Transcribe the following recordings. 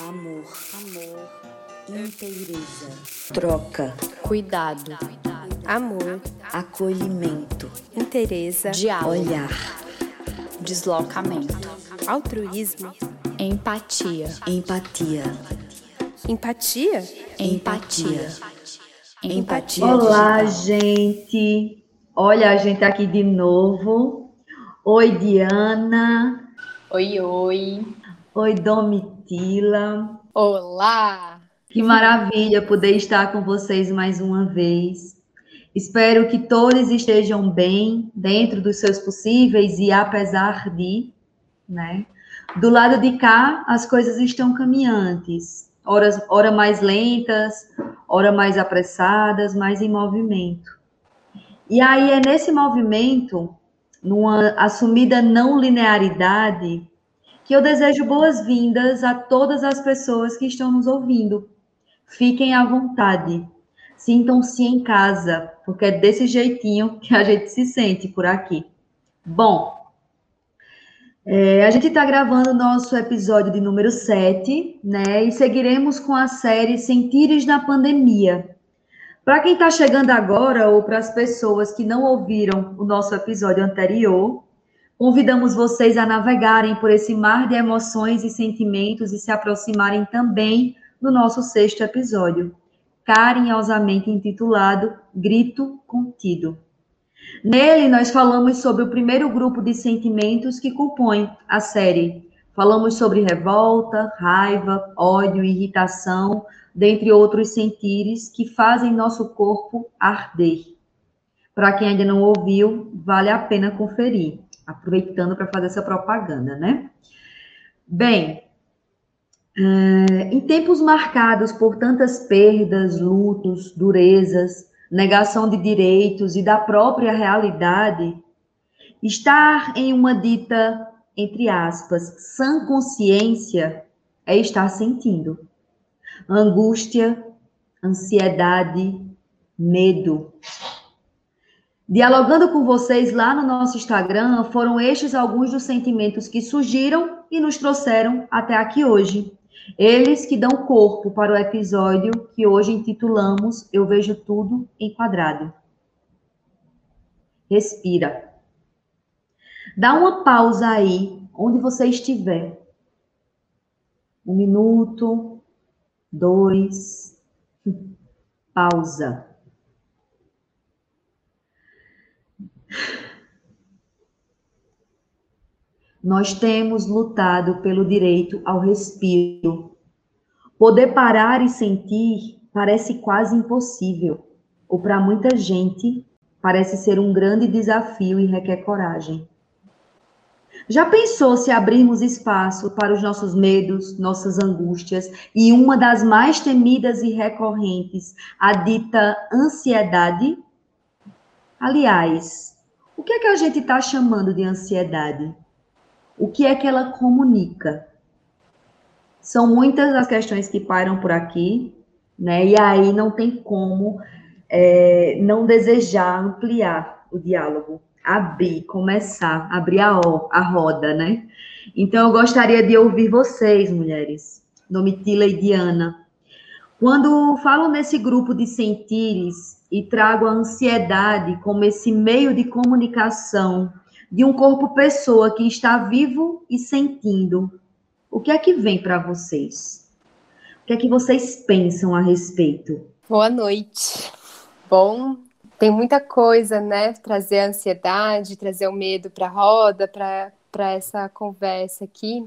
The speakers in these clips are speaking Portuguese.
amor, amor, inteireza, troca, cuidado, amor, acolhimento, inteireza, diálogo, olhar, deslocamento, altruísmo, empatia, empatia, empatia, empatia, empatia. Olá, gente. Olha a gente aqui de novo. Oi, Diana. Oi, oi. Oi, Domitila. Olá. Que maravilha poder estar com vocês mais uma vez. Espero que todos estejam bem, dentro dos seus possíveis e apesar de, né? Do lado de cá, as coisas estão caminhantes. Horas, ora mais lentas, ora mais apressadas, mais em movimento. E aí é nesse movimento, numa assumida não linearidade, que eu desejo boas-vindas a todas as pessoas que estão nos ouvindo. Fiquem à vontade, sintam-se em casa, porque é desse jeitinho que a gente se sente por aqui. Bom, é, a gente está gravando o nosso episódio de número 7, né? E seguiremos com a série Sentires na Pandemia. Para quem está chegando agora, ou para as pessoas que não ouviram o nosso episódio anterior, convidamos vocês a navegarem por esse mar de emoções e sentimentos e se aproximarem também do nosso sexto episódio, carinhosamente intitulado Grito Contido. Nele, nós falamos sobre o primeiro grupo de sentimentos que compõe a série. Falamos sobre revolta, raiva, ódio, irritação, dentre outros sentires que fazem nosso corpo arder. Para quem ainda não ouviu, vale a pena conferir, aproveitando para fazer essa propaganda, né? Bem, em tempos marcados por tantas perdas, lutos, durezas, negação de direitos e da própria realidade, estar em uma dita, entre aspas, sã consciência é estar sentindo. Angústia, ansiedade, medo. Dialogando com vocês lá no nosso Instagram, foram estes alguns dos sentimentos que surgiram e nos trouxeram até aqui hoje. Eles que dão corpo para o episódio que hoje intitulamos Eu Vejo Tudo Enquadrado. Respira. Dá uma pausa aí, onde você estiver. Um minuto, dois, pausa. Nós temos lutado pelo direito ao respiro. Poder parar e sentir parece quase impossível, ou para muita gente parece ser um grande desafio e requer coragem. Já pensou se abrirmos espaço para os nossos medos, nossas angústias e uma das mais temidas e recorrentes, a dita ansiedade? Aliás, o que é que a gente está chamando de ansiedade? O que é que ela comunica? São muitas as questões que pairam por aqui, né? E aí não tem como é, não desejar ampliar o diálogo, abrir, começar, abrir a, a roda, né? Então eu gostaria de ouvir vocês, mulheres, Domitila e Diana. Quando falo nesse grupo de sentires e trago a ansiedade como esse meio de comunicação de um corpo pessoa que está vivo e sentindo, o que é que vem para vocês? O que é que vocês pensam a respeito? Boa noite. Bom, tem muita coisa, né? Trazer a ansiedade, trazer o medo para a roda, para essa conversa aqui.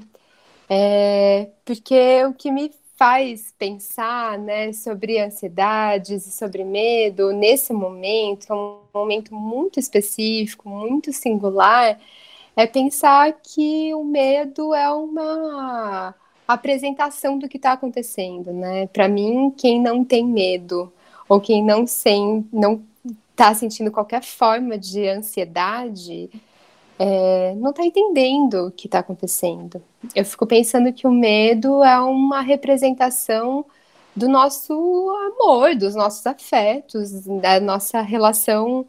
É, porque o que me faz pensar né, sobre ansiedades e sobre medo nesse momento, é um momento muito específico, muito singular, é pensar que o medo é uma apresentação do que está acontecendo, né? Para mim, quem não tem medo ou quem não sem, não está sentindo qualquer forma de ansiedade, é, não está entendendo o que está acontecendo. Eu fico pensando que o medo é uma representação do nosso amor, dos nossos afetos, da nossa relação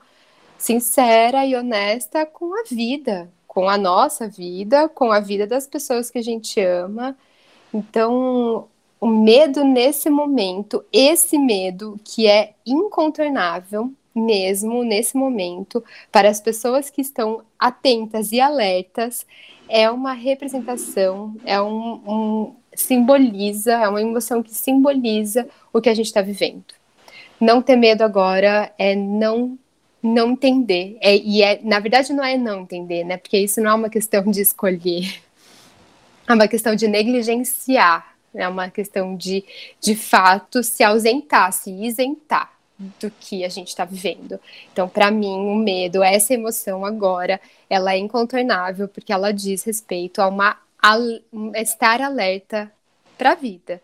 sincera e honesta com a vida, com a nossa vida, com a vida das pessoas que a gente ama. Então, o medo nesse momento, esse medo que é incontornável mesmo nesse momento, para as pessoas que estão atentas e alertas, é uma representação, é um, um simboliza, é uma emoção que simboliza o que a gente está vivendo. Não ter medo agora é não não entender. É, e é, na verdade não é não entender, né? Porque isso não é uma questão de escolher. É uma questão de negligenciar. É uma questão de, de fato, se ausentar, se isentar do que a gente está vivendo. Então, para mim, o medo, essa emoção agora, ela é incontornável porque ela diz respeito a uma estar alerta para a vida.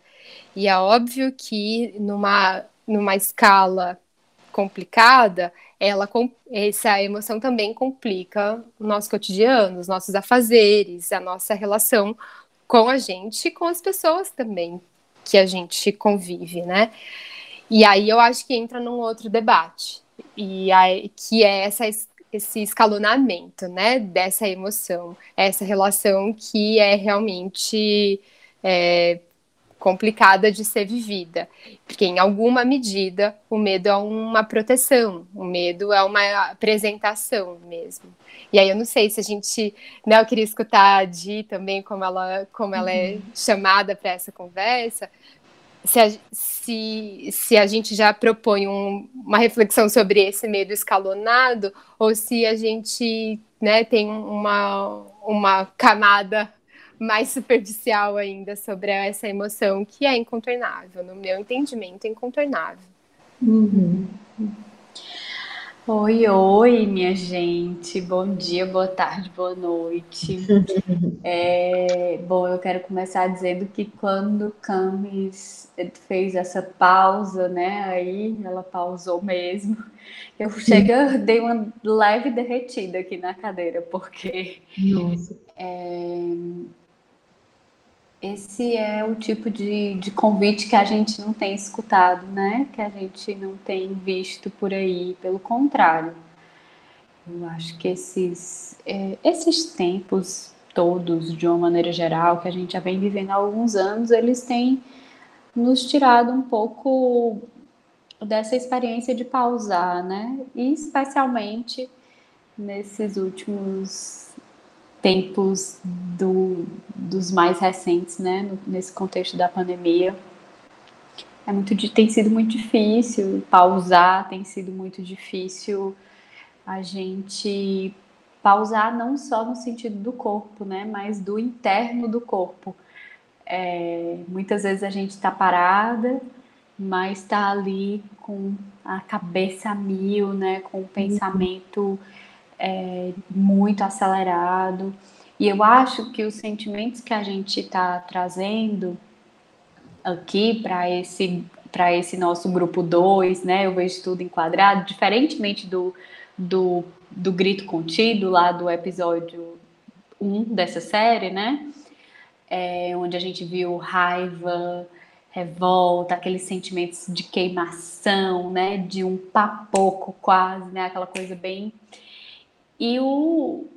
E é óbvio que numa, numa escala complicada, ela essa emoção também complica o nosso cotidiano, os nossos afazeres, a nossa relação com a gente e com as pessoas também que a gente convive, né? E aí eu acho que entra num outro debate, e aí, que é essa, esse escalonamento, né, dessa emoção, essa relação que é realmente é, complicada de ser vivida, porque em alguma medida o medo é uma proteção, o medo é uma apresentação mesmo. E aí eu não sei se a gente, né, eu queria escutar a Di também como ela, como ela é uhum. chamada para essa conversa, se a, se, se a gente já propõe um, uma reflexão sobre esse medo escalonado, ou se a gente né, tem uma, uma camada mais superficial ainda sobre essa emoção que é incontornável, no meu entendimento, é incontornável. Uhum. Oi, oi, minha gente. Bom dia, boa tarde, boa noite. É, bom, eu quero começar dizendo que quando Camis fez essa pausa, né? Aí ela pausou mesmo. Eu chega, dei uma leve derretida aqui na cadeira, porque Nossa. É, esse é o tipo de, de convite que a gente não tem escutado, né? Que a gente não tem visto por aí, pelo contrário. Eu acho que esses, é, esses tempos todos, de uma maneira geral, que a gente já vem vivendo há alguns anos, eles têm nos tirado um pouco dessa experiência de pausar, né? E especialmente nesses últimos tempos do, dos mais recentes, né, nesse contexto da pandemia. É muito, tem sido muito difícil pausar, tem sido muito difícil a gente pausar não só no sentido do corpo, né, mas do interno do corpo. É, muitas vezes a gente está parada, mas está ali com a cabeça a mil, né, com o pensamento é, muito acelerado. E eu acho que os sentimentos que a gente está trazendo aqui para esse para esse nosso grupo 2, né? Eu vejo tudo enquadrado, diferentemente do, do, do grito contido lá do episódio 1 um dessa série, né? É, onde a gente viu raiva, revolta, aqueles sentimentos de queimação, né? De um papoco quase, né? Aquela coisa bem e o,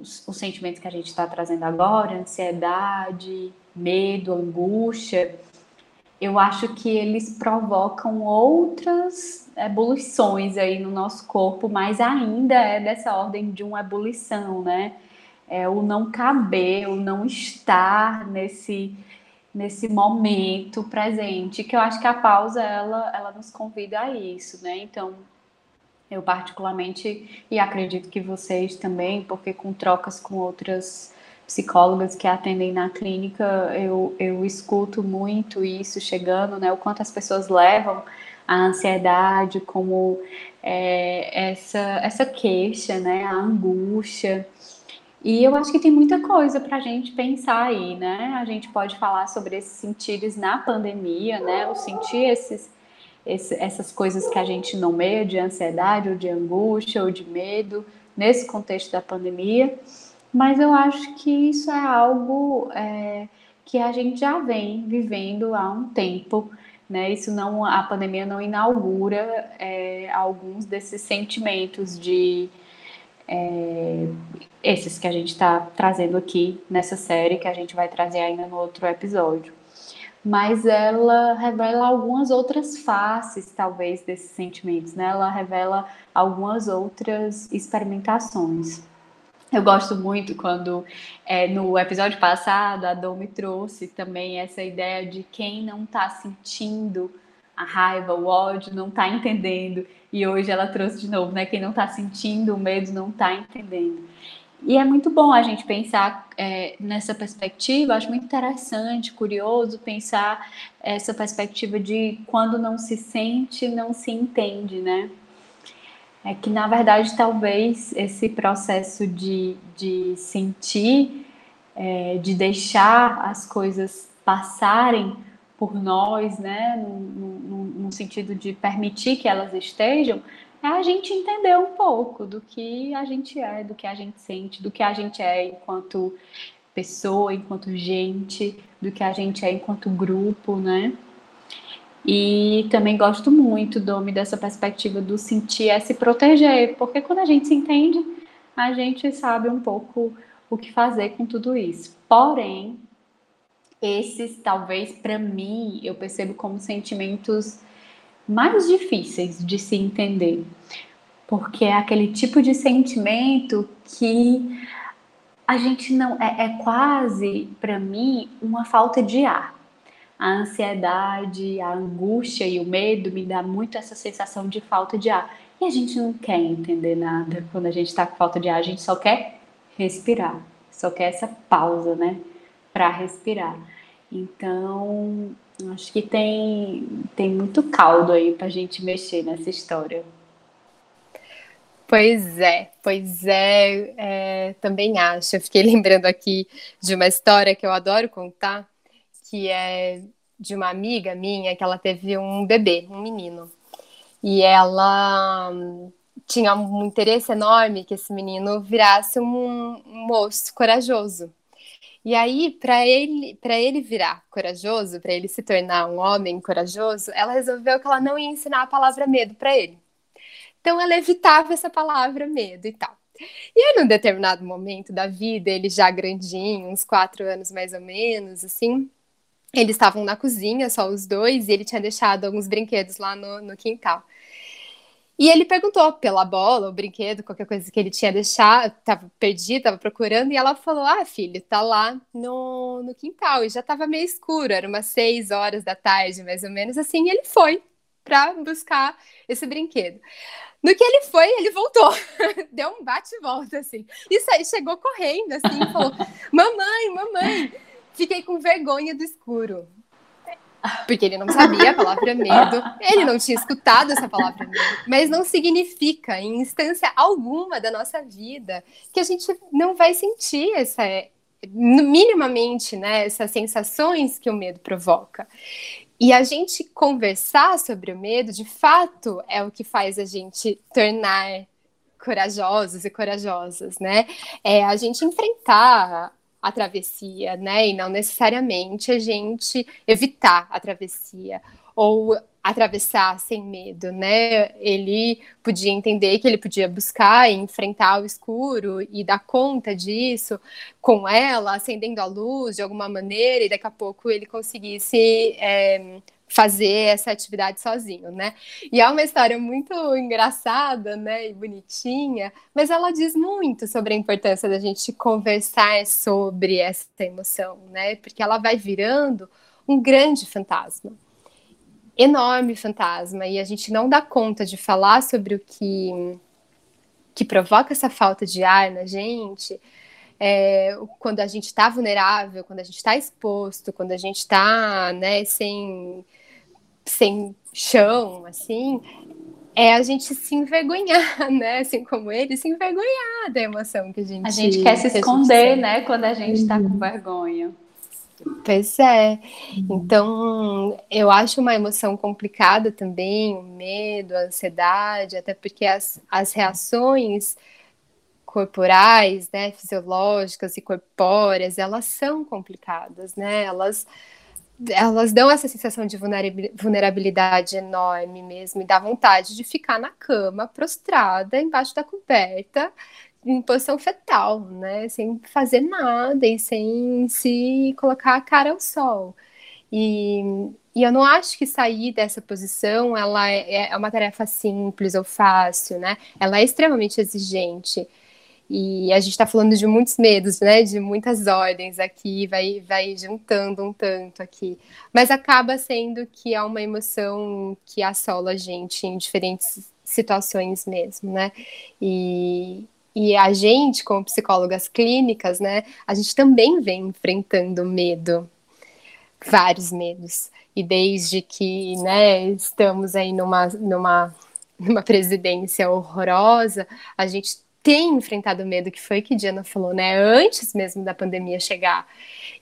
os, os sentimentos que a gente está trazendo agora, ansiedade, medo, angústia, eu acho que eles provocam outras ebulições aí no nosso corpo, mas ainda é dessa ordem de uma ebulição, né? É o não caber, o não estar nesse nesse momento presente, que eu acho que a pausa ela ela nos convida a isso, né? Então, eu particularmente, e acredito que vocês também, porque com trocas com outras psicólogas que atendem na clínica, eu, eu escuto muito isso chegando, né? O quanto as pessoas levam a ansiedade como é, essa, essa queixa, né? A angústia. E eu acho que tem muita coisa para a gente pensar aí, né? A gente pode falar sobre esses sentidos na pandemia, né? O sentir esses esse, essas coisas que a gente nomeia de ansiedade, ou de angústia, ou de medo, nesse contexto da pandemia, mas eu acho que isso é algo é, que a gente já vem vivendo há um tempo. Né? Isso não, a pandemia não inaugura é, alguns desses sentimentos de é, esses que a gente está trazendo aqui nessa série, que a gente vai trazer ainda no outro episódio. Mas ela revela algumas outras faces, talvez, desses sentimentos, né? Ela revela algumas outras experimentações. Eu gosto muito quando é, no episódio passado a Domi trouxe também essa ideia de quem não está sentindo a raiva, o ódio, não está entendendo. E hoje ela trouxe de novo, né? Quem não está sentindo o medo não está entendendo. E é muito bom a gente pensar é, nessa perspectiva, acho muito interessante, curioso pensar essa perspectiva de quando não se sente, não se entende, né? É que, na verdade, talvez esse processo de, de sentir, é, de deixar as coisas passarem por nós, né, no, no, no, sentido de permitir que elas estejam, é a gente entender um pouco do que a gente é, do que a gente sente, do que a gente é enquanto pessoa, enquanto gente, do que a gente é enquanto grupo, né? E também gosto muito, Domi, dessa perspectiva do sentir é se proteger, porque quando a gente se entende, a gente sabe um pouco o que fazer com tudo isso. Porém, esses talvez para mim eu percebo como sentimentos mais difíceis de se entender, porque é aquele tipo de sentimento que a gente não é, é quase para mim uma falta de ar. A ansiedade, a angústia e o medo me dá muito essa sensação de falta de ar. E a gente não quer entender nada quando a gente está com falta de ar, a gente só quer respirar, só quer essa pausa, né, para respirar. Então, acho que tem, tem muito caldo aí para a gente mexer nessa história. Pois é, pois é, é, também acho. Eu fiquei lembrando aqui de uma história que eu adoro contar, que é de uma amiga minha que ela teve um bebê, um menino. E ela hum, tinha um interesse enorme que esse menino virasse um, um moço corajoso. E aí, para ele, para ele virar corajoso, para ele se tornar um homem corajoso, ela resolveu que ela não ia ensinar a palavra medo para ele. Então ela evitava essa palavra medo e tal. E aí, num determinado momento da vida, ele já grandinho, uns quatro anos mais ou menos, assim, eles estavam na cozinha, só os dois, e ele tinha deixado alguns brinquedos lá no, no quintal. E ele perguntou pela bola, o brinquedo, qualquer coisa que ele tinha deixado, estava perdido, estava procurando, e ela falou: Ah, filho, tá lá no, no quintal. E já estava meio escuro, era umas seis horas da tarde, mais ou menos assim, e ele foi para buscar esse brinquedo. No que ele foi, ele voltou, deu um bate-volta, assim. Isso aí chegou correndo, assim, e falou: Mamãe, mamãe, fiquei com vergonha do escuro porque ele não sabia a palavra medo, ele não tinha escutado essa palavra medo, mas não significa, em instância alguma da nossa vida, que a gente não vai sentir essa, minimamente, né, essas sensações que o medo provoca. E a gente conversar sobre o medo, de fato, é o que faz a gente tornar corajosos e corajosas, né? É a gente enfrentar a travessia, né? E não necessariamente a gente evitar a travessia ou atravessar sem medo, né? Ele podia entender que ele podia buscar e enfrentar o escuro e dar conta disso com ela, acendendo a luz de alguma maneira, e daqui a pouco ele conseguisse é, fazer essa atividade sozinho, né? E é uma história muito engraçada, né, e bonitinha, mas ela diz muito sobre a importância da gente conversar sobre essa emoção, né? Porque ela vai virando um grande fantasma. Enorme fantasma e a gente não dá conta de falar sobre o que que provoca essa falta de ar na gente, é, quando a gente está vulnerável, quando a gente está exposto, quando a gente está né, sem, sem chão, assim, é a gente se envergonhar, né? Assim como ele, se envergonhar da emoção que a gente A gente quer se esconder, né? Quando a gente está uhum. com vergonha. Pois é. Então, eu acho uma emoção complicada também, o medo, a ansiedade, até porque as, as reações corporais, né, fisiológicas e corpóreas, elas são complicadas, né? Elas elas dão essa sensação de vulnerabilidade enorme mesmo, e dá vontade de ficar na cama, prostrada, embaixo da coberta, em posição fetal, né? Sem fazer nada e sem se colocar a cara ao sol. E, e eu não acho que sair dessa posição ela é, é uma tarefa simples ou fácil, né? Ela é extremamente exigente. E a gente está falando de muitos medos, né? De muitas ordens aqui, vai, vai juntando um tanto aqui. Mas acaba sendo que é uma emoção que assola a gente em diferentes situações mesmo, né? E, e a gente, como psicólogas clínicas, né? A gente também vem enfrentando medo, vários medos. E desde que, né, estamos aí numa, numa, numa presidência horrorosa, a gente tem enfrentado o medo, que foi que Diana falou, né? Antes mesmo da pandemia chegar.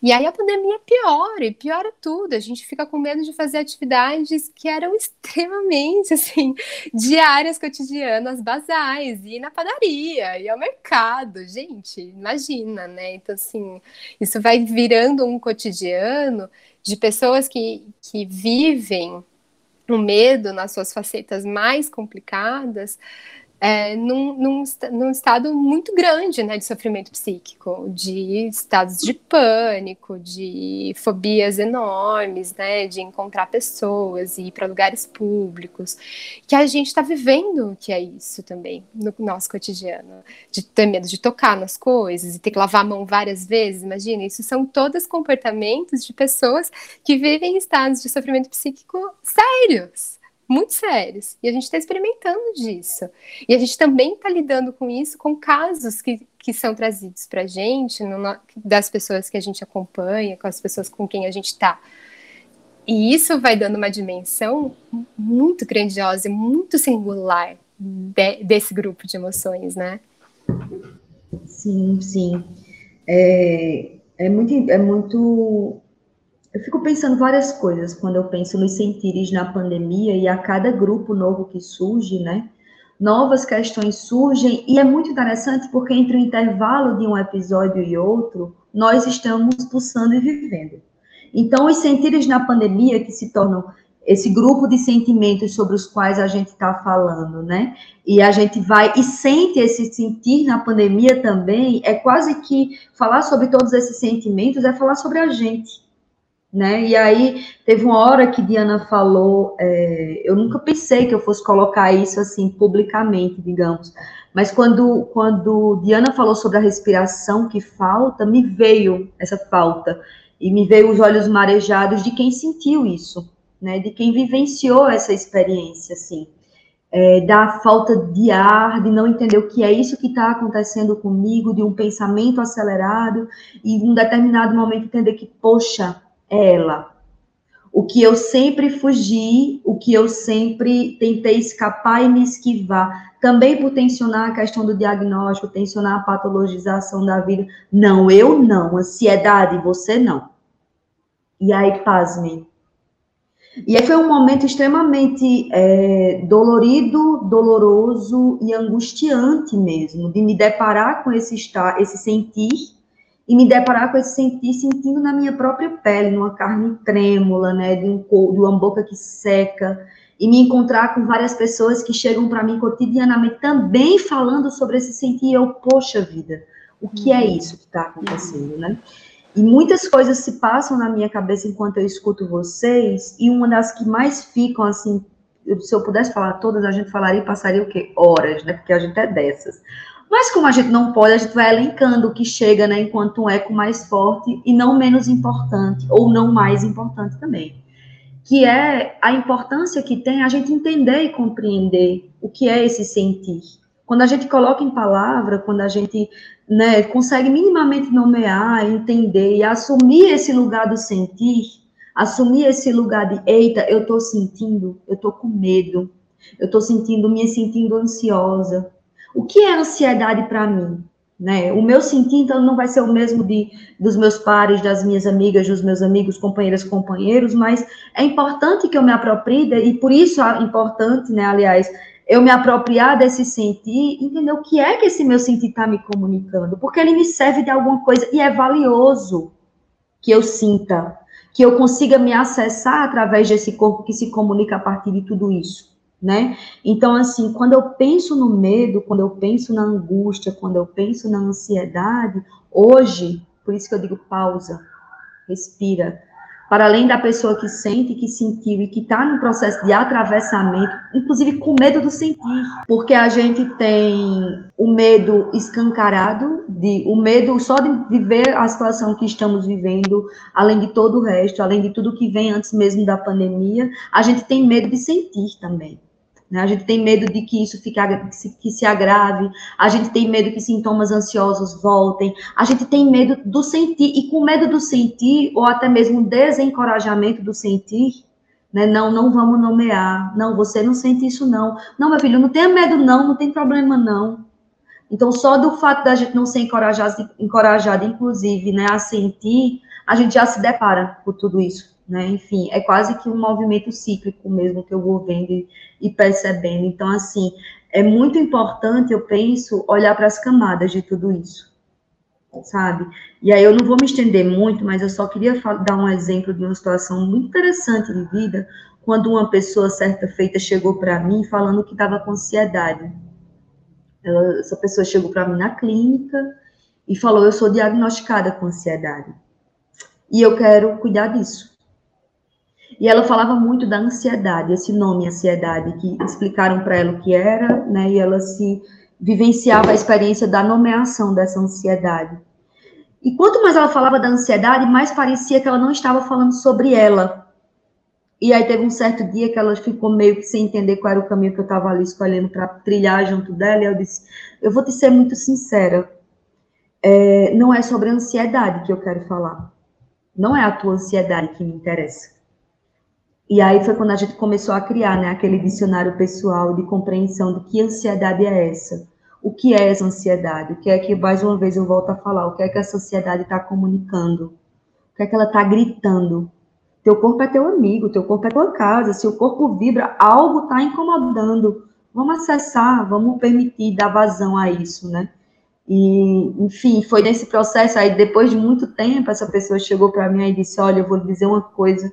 E aí a pandemia piora, e piora tudo. A gente fica com medo de fazer atividades que eram extremamente, assim, diárias, cotidianas, basais, ir na padaria, ir ao mercado. Gente, imagina, né? Então, assim, isso vai virando um cotidiano de pessoas que, que vivem o medo nas suas facetas mais complicadas, é, num, num, num, estado muito grande né, de sofrimento psíquico, de estados de pânico, de fobias enormes, né, de encontrar pessoas e ir para lugares públicos, que a gente está vivendo que é isso também no nosso cotidiano, de ter medo de tocar nas coisas e ter que lavar a mão várias vezes, imagina, isso são todos comportamentos de pessoas que vivem em estados de sofrimento psíquico sérios muito sérios. E a gente está experimentando disso. E a gente também está lidando com isso, com casos que, que são trazidos para a gente, no, das pessoas que a gente acompanha, com as pessoas com quem a gente está. E isso vai dando uma dimensão muito grandiosa e muito singular de, desse grupo de emoções, né? Sim, sim. É, é, muito, é muito eu fico pensando várias coisas quando eu penso nos sentires na pandemia e a cada grupo novo que surge, né? Novas questões surgem e é muito interessante porque entre o intervalo de um episódio e outro, nós estamos pulsando e vivendo. Então, os sentires na pandemia que se tornam esse grupo de sentimentos sobre os quais a gente está falando, né? E a gente vai e sente esse sentir na pandemia também, é quase que falar sobre todos esses sentimentos é falar sobre a gente né? E aí teve uma hora que Diana falou, é, eu nunca pensei que eu fosse colocar isso assim publicamente, digamos, mas quando quando Diana falou sobre a respiração que falta, me veio essa falta e me veio os olhos marejados de quem sentiu isso, né? De quem vivenciou essa experiência, assim. É, da falta de ar, de não entender o que é isso que está acontecendo comigo, de um pensamento acelerado, e em um determinado momento entender que, poxa, ela. O que eu sempre fugi, o que eu sempre tentei escapar e me esquivar, também por tensionar a questão do diagnóstico, tensionar a patologização da vida. Não, eu não. Ansiedade, você não. E aí, pasmem. E aí foi um momento extremamente é, dolorido, doloroso e angustiante mesmo, de me deparar com esse, estar, esse sentir e me deparar com esse sentir, sentindo na minha própria pele, numa carne trêmula, né, de, um, de uma boca que seca, e me encontrar com várias pessoas que chegam para mim cotidianamente também falando sobre esse sentir, e eu, poxa vida, o que é uhum. isso que está acontecendo, né? E muitas coisas se passam na minha cabeça enquanto eu escuto vocês, e uma das que mais ficam, assim, se eu pudesse falar todas, a gente falaria e passaria o quê? Horas, né? Porque a gente é dessas. Mas como a gente não pode, a gente vai elencando o que chega, né, enquanto um eco mais forte e não menos importante, ou não mais importante também. Que é a importância que tem a gente entender e compreender o que é esse sentir. Quando a gente coloca em palavra, quando a gente né, consegue minimamente nomear, entender e assumir esse lugar do sentir, assumir esse lugar de, eita, eu estou sentindo, eu estou com medo, eu estou sentindo, me sentindo ansiosa, o que é ansiedade para mim? Né? O meu sentir, então, não vai ser o mesmo de, dos meus pares, das minhas amigas, dos meus amigos, companheiras, companheiros, mas é importante que eu me aproprie, e por isso é importante, né, aliás, eu me apropriar desse sentir, entender o que é que esse meu sentir está me comunicando, porque ele me serve de alguma coisa, e é valioso que eu sinta, que eu consiga me acessar através desse corpo que se comunica a partir de tudo isso né? Então, assim, quando eu penso no medo, quando eu penso na angústia, quando eu penso na ansiedade, hoje, por isso que eu digo pausa, respira. Para além da pessoa que sente, que sentiu e que está no processo de atravessamento, inclusive com medo do sentir, porque a gente tem o medo escancarado, de, o medo só de viver a situação que estamos vivendo, além de todo o resto, além de tudo que vem antes mesmo da pandemia, a gente tem medo de sentir também. Né? A gente tem medo de que isso fique, que se agrave, a gente tem medo que sintomas ansiosos voltem, a gente tem medo do sentir, e com medo do sentir, ou até mesmo desencorajamento do sentir, né? Não, não vamos nomear, não, você não sente isso não. Não, meu filho, não tenha medo não, não tem problema não. Então, só do fato da gente não ser encorajado, encorajado inclusive, né, a sentir, a gente já se depara com tudo isso né? Enfim, é quase que um movimento cíclico mesmo que eu vou vendo e, percebendo. Então, assim, é muito importante, eu penso, olhar para as camadas de tudo isso, sabe? E aí eu não vou me estender muito, mas eu só queria dar um exemplo de uma situação muito interessante de vida, quando uma pessoa certa feita chegou para mim falando que estava com ansiedade. Ela, essa pessoa chegou para mim na clínica e falou: Eu sou diagnosticada com ansiedade. E eu quero cuidar disso. E ela falava muito da ansiedade, esse nome ansiedade, que explicaram para ela o que era, né? E ela se vivenciava a experiência da nomeação dessa ansiedade. E quanto mais ela falava da ansiedade, mais parecia que ela não estava falando sobre ela. E aí teve um certo dia que ela ficou meio que sem entender qual era o caminho que eu estava ali escolhendo para trilhar junto dela. E eu disse: Eu vou te ser muito sincera. É, não é sobre ansiedade que eu quero falar. Não é a tua ansiedade que me interessa. E aí foi quando a gente começou a criar né, aquele dicionário pessoal de compreensão do que ansiedade é essa. O que é essa ansiedade? O que é que, mais uma vez, eu volto a falar? O que é que a sociedade está comunicando? O que é que ela está gritando? Teu corpo é teu amigo, teu corpo é tua casa. Se o corpo vibra, algo está incomodando. Vamos acessar, vamos permitir dar vazão a isso, né? E, enfim, foi nesse processo aí, depois de muito tempo, essa pessoa chegou para mim e disse: Olha, eu vou dizer uma coisa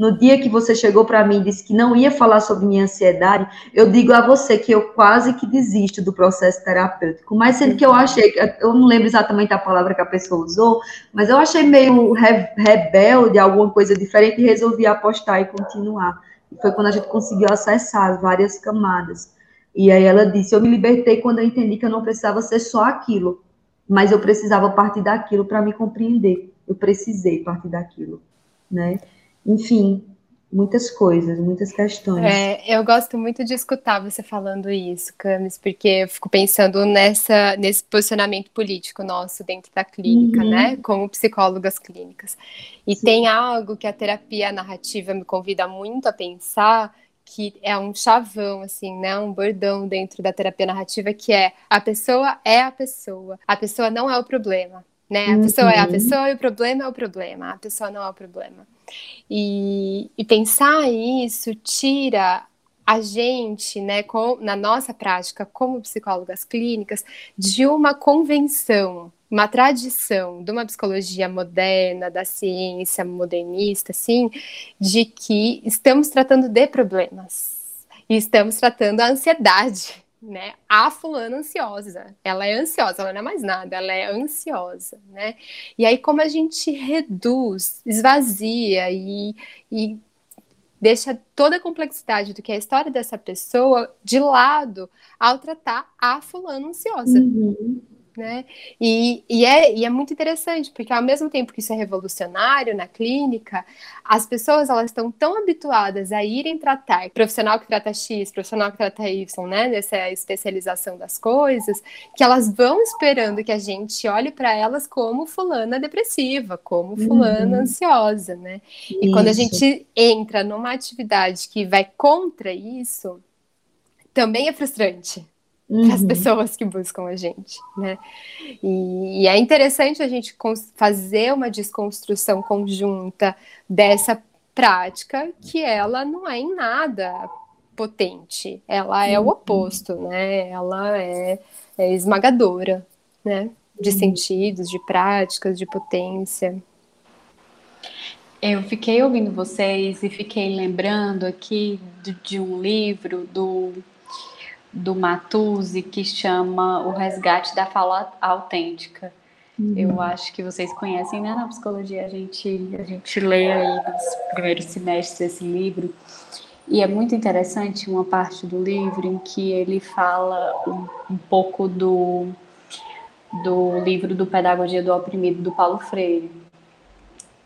no dia que você chegou para mim e disse que não ia falar sobre minha ansiedade, eu digo a você que eu quase que desisto do processo terapêutico. Mas sendo que eu achei, eu não lembro exatamente a palavra que a pessoa usou, mas eu achei meio rebelde, alguma coisa diferente, e resolvi apostar e continuar. E foi quando a gente conseguiu acessar as várias camadas. E aí ela disse: Eu me libertei quando eu entendi que eu não precisava ser só aquilo, mas eu precisava partir daquilo para me compreender. Eu precisei partir daquilo, né? Enfim, muitas coisas, muitas questões. É, eu gosto muito de escutar você falando isso, Camis, porque eu fico pensando nessa, nesse posicionamento político nosso dentro da clínica, uhum. né, como psicólogas clínicas. E Sim. tem algo que a terapia narrativa me convida muito a pensar, que é um chavão, assim, né, um bordão dentro da terapia narrativa, que é a pessoa é a pessoa, a pessoa não é o problema, né, a uhum. pessoa é a uhum. pessoa e o problema é o problema, a pessoa não é o problema. E, e pensar isso tira a gente, né, com, na nossa prática como psicólogas clínicas, de uma convenção, uma tradição de uma psicologia moderna, da ciência modernista, assim, de que estamos tratando de problemas e estamos tratando a ansiedade né? A fulana ansiosa. Ela é ansiosa, ela não é mais nada, ela é ansiosa, né? E aí, como a gente reduz, esvazia e, e deixa toda a complexidade do que é a história dessa pessoa de lado ao tratar a fulana ansiosa. Uhum né? E, e, é, e é muito interessante, porque ao mesmo tempo que isso é revolucionário na clínica, as pessoas elas estão tão habituadas a irem tratar profissional que trata X, profissional que trata Y, né? Nessa especialização das coisas, que elas vão esperando que a gente olhe para elas como fulana depressiva, como fulana uhum. ansiosa, né? E isso. quando a gente entra numa atividade que vai contra isso, também é frustrante uhum. para as pessoas que buscam a gente, né? E, e é interessante a gente fazer uma desconstrução conjunta dessa prática que ela não é em nada potente, ela é o uhum. oposto, né? Ela é, é esmagadora, né? De uhum. sentidos, de práticas, de potência. Eu fiquei ouvindo vocês e fiquei lembrando aqui de, de um livro do, do Matuzzi que chama O Resgate da Fala Autêntica. Uhum. Eu acho que vocês conhecem, né? Na psicologia a gente, a gente lê aí nos primeiros semestres esse livro. E é muito interessante uma parte do livro em que ele fala um, um pouco do, do livro do Pedagogia do Oprimido, do Paulo Freire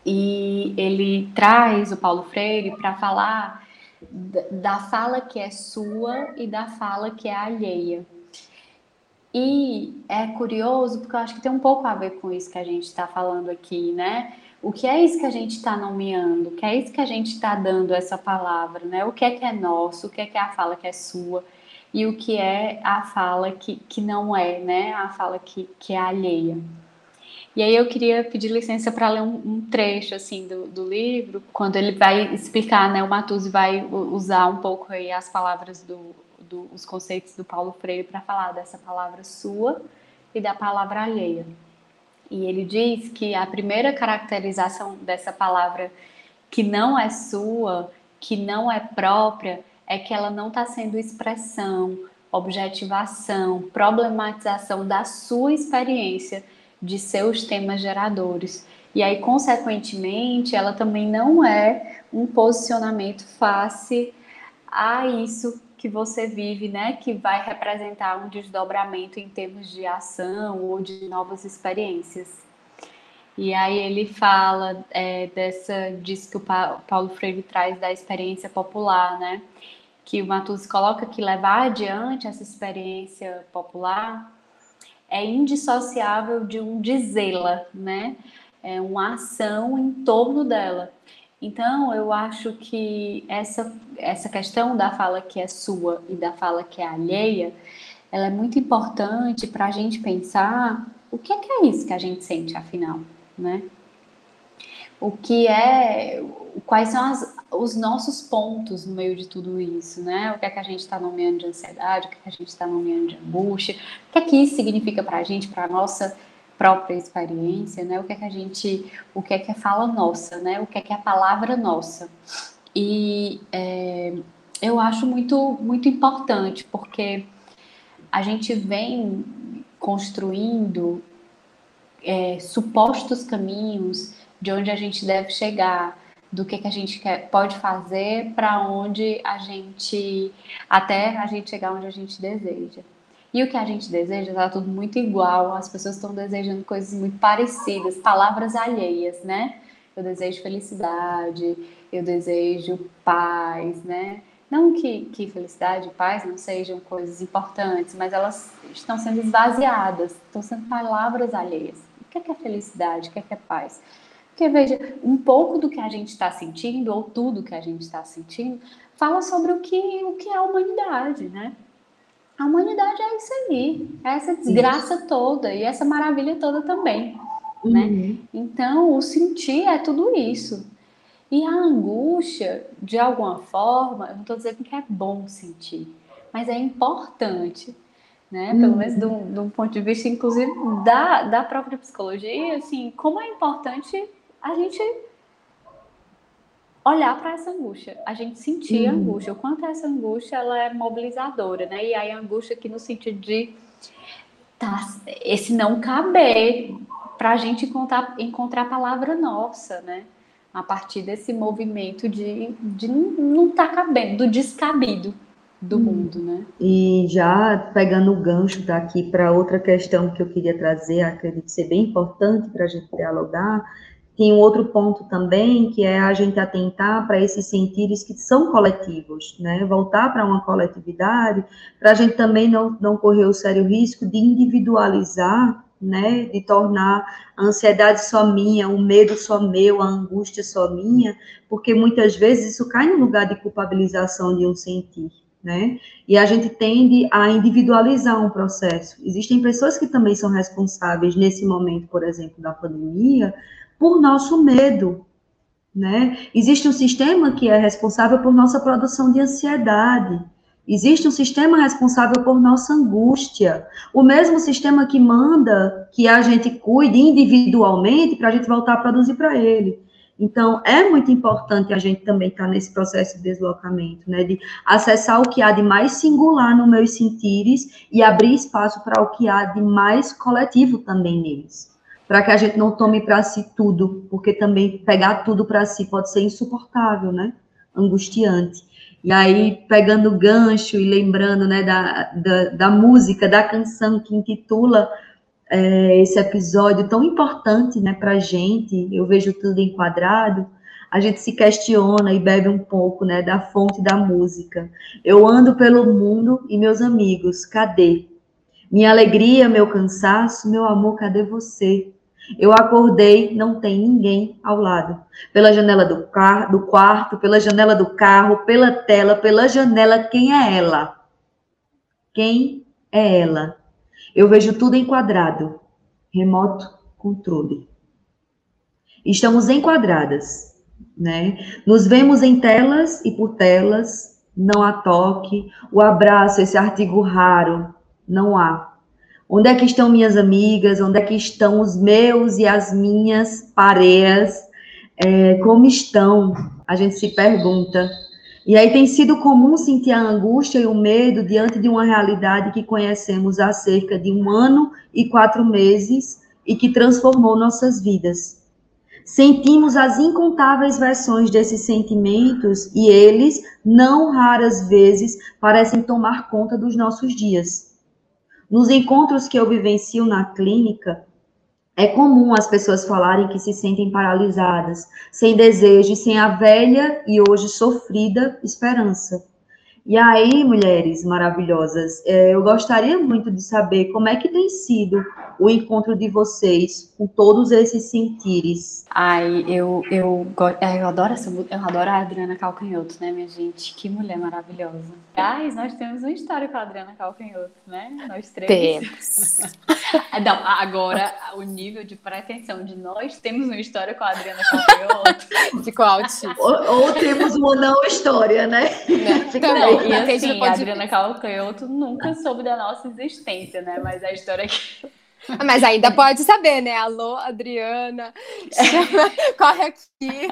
e ele traz o Paulo Freire para falar da fala que é sua e da fala que é alheia. E é curioso porque eu acho que tem um pouco a ver com isso que a gente está falando aqui, né? O que é isso que a gente está nomeando? O que é isso que a gente está dando essa palavra, né? O que é que é nosso? O que é que é a fala que é sua? E o que é a fala que, que não é, né? A fala que, que é alheia. E aí eu queria pedir licença para ler um, um, trecho assim do, do, livro, quando ele vai explicar, né, o Matuzzi vai usar um pouco aí as palavras do, do os conceitos do Paulo Freire para falar dessa palavra sua e da palavra alheia. E ele diz que a primeira caracterização dessa palavra que não é sua, que não é própria, é que ela não está sendo expressão, objetivação, problematização da sua experiência de seus temas geradores. E aí, consequentemente, ela também não é um posicionamento face a isso que você vive, né? Que vai representar um desdobramento em termos de ação ou de novas experiências. E aí ele fala é, dessa, diz que o Paulo Freire traz da experiência popular, né? Que o Matus coloca que levar adiante essa experiência popular é indissociável de um dizê-la, né? É uma ação em torno dela. Então, eu acho que essa, essa questão da fala que é sua e da fala que é alheia, ela é muito importante para a gente pensar o que é, que é isso que a gente sente, afinal, né? O que é, quais são as, os nossos pontos no meio de tudo isso, né? O que é que a gente está nomeando de ansiedade, o que é que a gente está nomeando de angústia, o que é que isso significa para a gente, para a nossa própria experiência, né? O que é que a gente, o que é que é fala nossa, né? O que é que é a palavra nossa. E é, eu acho muito, muito importante, porque a gente vem construindo é, supostos caminhos de onde a gente deve chegar, do que, que a gente quer, pode fazer para onde a gente, até a gente chegar onde a gente deseja. E o que a gente deseja está tudo muito igual, as pessoas estão desejando coisas muito parecidas, palavras alheias, né? Eu desejo felicidade, eu desejo paz, né? Não que, que felicidade e paz não sejam coisas importantes, mas elas estão sendo esvaziadas, estão sendo palavras alheias. O que é, que é felicidade? O que é, que é paz? Porque, veja, um pouco do que a gente está sentindo, ou tudo que a gente está sentindo, fala sobre o que, o que é a humanidade, né? A humanidade é isso aí, é essa desgraça isso. toda e essa maravilha toda também, né? uhum. né? Então, o sentir é tudo isso. E a angústia, de alguma forma, eu não estou dizendo que é bom sentir, mas é importante, né? Pelo uhum. menos de um, de um, ponto de vista, inclusive, da, da própria psicologia, assim, como é importante a gente olhar para essa angústia, a gente sentir uhum. a angústia, o quanto essa angústia ela é mobilizadora, né? E aí a angústia aqui no sentido de tá, esse não caber para a gente encontrar, encontrar a palavra nossa, né? A partir desse movimento de, de não estar tá cabendo, do descabido do hum. mundo, né? E já pegando o gancho daqui para outra questão que eu queria trazer, acredito ser bem importante para a gente dialogar, tem um outro ponto também, que é a gente atentar para esses sentidos que são coletivos, né? Voltar para uma coletividade, para a gente também não, não correr o sério risco de individualizar, né? De tornar a ansiedade só minha, o medo só meu, a angústia só minha, porque muitas vezes isso cai no lugar de culpabilização de um sentir. Né? E a gente tende a individualizar um processo. Existem pessoas que também são responsáveis nesse momento, por exemplo, da pandemia, por nosso medo, né? Existe um sistema que é responsável por nossa produção de ansiedade. Existe um sistema responsável por nossa angústia. O mesmo sistema que manda que a gente cuide individualmente para a gente voltar a produzir para ele. Então, é muito importante a gente também estar tá nesse processo de deslocamento, né? De acessar o que há de mais singular nos meus sentires e abrir espaço para o que há de mais coletivo também neles. Para que a gente não tome para si tudo, porque também pegar tudo para si pode ser insuportável, né? Angustiante. E aí, pegando o gancho e lembrando, né, da, da, da música, da canção que intitula é, esse episódio tão importante né, para a gente, eu vejo tudo enquadrado, a gente se questiona e bebe um pouco né, da fonte da música. Eu ando pelo mundo e meus amigos, cadê? Minha alegria, meu cansaço, meu amor, cadê você? Eu acordei, não tem ninguém ao lado. Pela janela do, car do quarto, pela janela do carro, pela tela, pela janela, quem é ela? Quem é ela? Eu vejo tudo enquadrado. Remoto controle. Estamos enquadradas, né? Nos vemos em telas e por telas, não há toque, o abraço, esse artigo raro, não há. Onde é que estão minhas amigas? Onde é que estão os meus e as minhas pareias? É, como estão? A gente se pergunta. E aí tem sido comum sentir a angústia e o medo diante de uma realidade que conhecemos há cerca de um ano e quatro meses e que transformou nossas vidas. Sentimos as incontáveis versões desses sentimentos e eles, não raras vezes, parecem tomar conta dos nossos dias. Nos encontros que eu vivencio na clínica, é comum as pessoas falarem que se sentem paralisadas, sem desejo e sem a velha e hoje sofrida esperança. E aí, mulheres maravilhosas, é, eu gostaria muito de saber como é que tem sido o encontro de vocês com todos esses sentires. Ai, eu, eu, eu adoro essa eu adoro a Adriana Calcanhoto, né, minha gente? Que mulher maravilhosa. Aliás, nós temos uma história com a Adriana Calcanhoto, né? Nós três. Temos. Não, agora, o nível de pretensão de nós temos uma história com a Adriana Calcanhoto. Ficou altíssimo. Ou, ou, temos uma não história, né? Fica não, e assim, a Adriana Calcanhoto nunca soube da nossa existência, né? Mas a história que mas ainda pode saber, né? Alô, Adriana, corre aqui.